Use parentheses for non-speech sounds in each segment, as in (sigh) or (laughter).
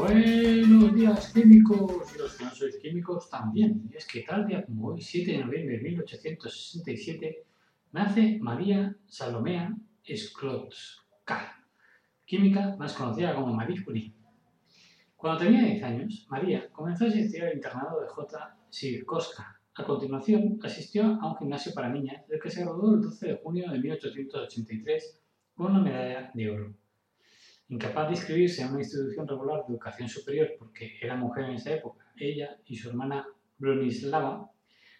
Buenos días químicos y los que no sois químicos también. Y es que tal día como hoy, 7 de noviembre de 1867, nace María Salomea Sklodska, química más conocida como Marie Curie. Cuando tenía 10 años, María comenzó a asistir al internado de J. Sirkoska. A continuación, asistió a un gimnasio para niñas del que se graduó el 12 de junio de 1883 con una medalla de oro. Incapaz de inscribirse en una institución regular de educación superior porque era mujer en esa época, ella y su hermana Bronislava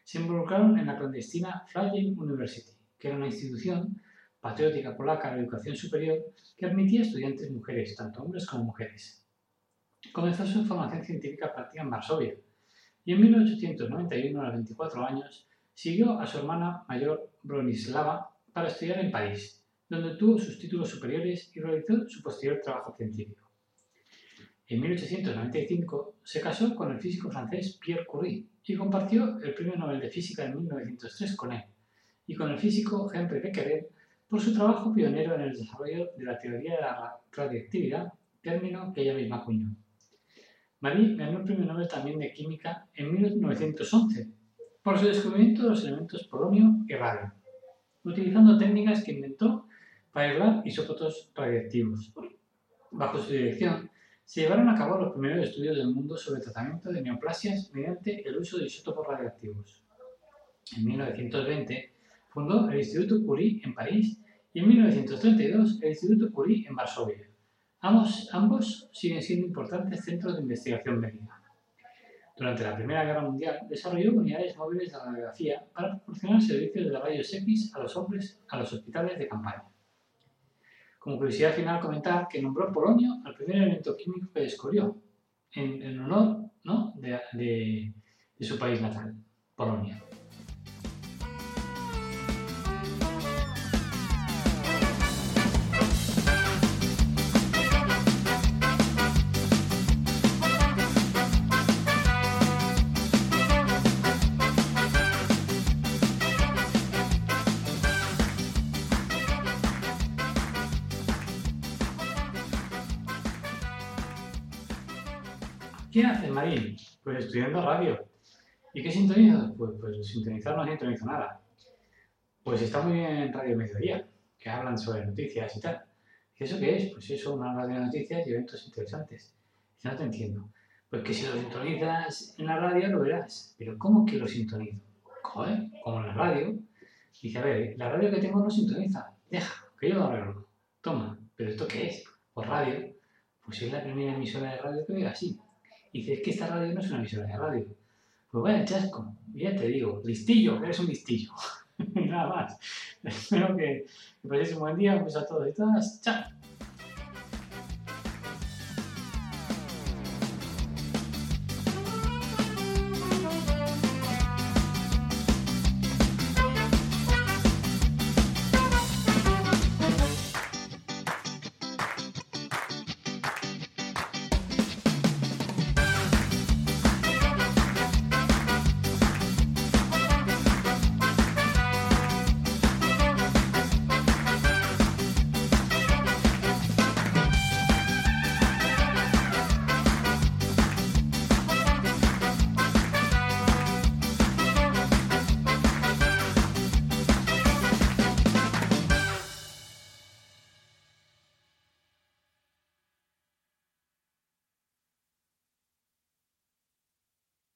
se involucraron en la clandestina Flying University, que era una institución patriótica polaca de educación superior que admitía estudiantes mujeres, tanto hombres como mujeres. Comenzó su formación científica práctica en Varsovia y en 1891, a los 24 años, siguió a su hermana mayor Bronislava para estudiar en París, donde obtuvo sus títulos superiores y realizó su posterior trabajo científico. En 1895 se casó con el físico francés Pierre Curie y compartió el Premio Nobel de Física en 1903 con él y con el físico Henri Becquerel por su trabajo pionero en el desarrollo de la teoría de la radiactividad, término que ella misma acuñó. Marie ganó el Premio Nobel también de Química en 1911 por su descubrimiento de los elementos polonio y radio, utilizando técnicas que inventó para isótopos radiactivos. Bajo su dirección, se llevaron a cabo los primeros estudios del mundo sobre tratamiento de neoplasias mediante el uso de isótopos radiactivos. En 1920 fundó el Instituto Curie en París y en 1932 el Instituto Curie en Varsovia. Ambos, ambos siguen siendo importantes centros de investigación médica. Durante la Primera Guerra Mundial desarrolló unidades móviles de radiografía para proporcionar servicios de rayos X a los hombres a los hospitales de campaña. Como curiosidad final, comentar que nombró polonio al primer elemento químico que descubrió, en, honor ¿no? de su país natal, Polonia. ¿Qué hace Marín? Pues estudiando radio. ¿Y qué sintoniza? Pues, pues sintonizar no sintoniza nada. Pues está muy bien en Radio Mediodía, que hablan sobre noticias y tal. ¿Y eso qué es? Pues eso, una radio de noticias y eventos interesantes. Y no te entiendo. Pues que si lo sintonizas en la radio lo verás. Pero ¿cómo que lo sintonizo? Joder, como en la radio. Dice, a ver, la radio que tengo no sintoniza. Deja, que yo lo arreglo. Toma, ¿pero esto qué es? Por radio. Pues es la primera emisora de radio que veo así. Y dices que esta radio no es una emisora de radio. Pues vaya chasco, ya te digo, listillo, eres un listillo. (laughs) Nada más. (laughs) Espero que, que paséis un buen día, un beso a todos y todas. Chao.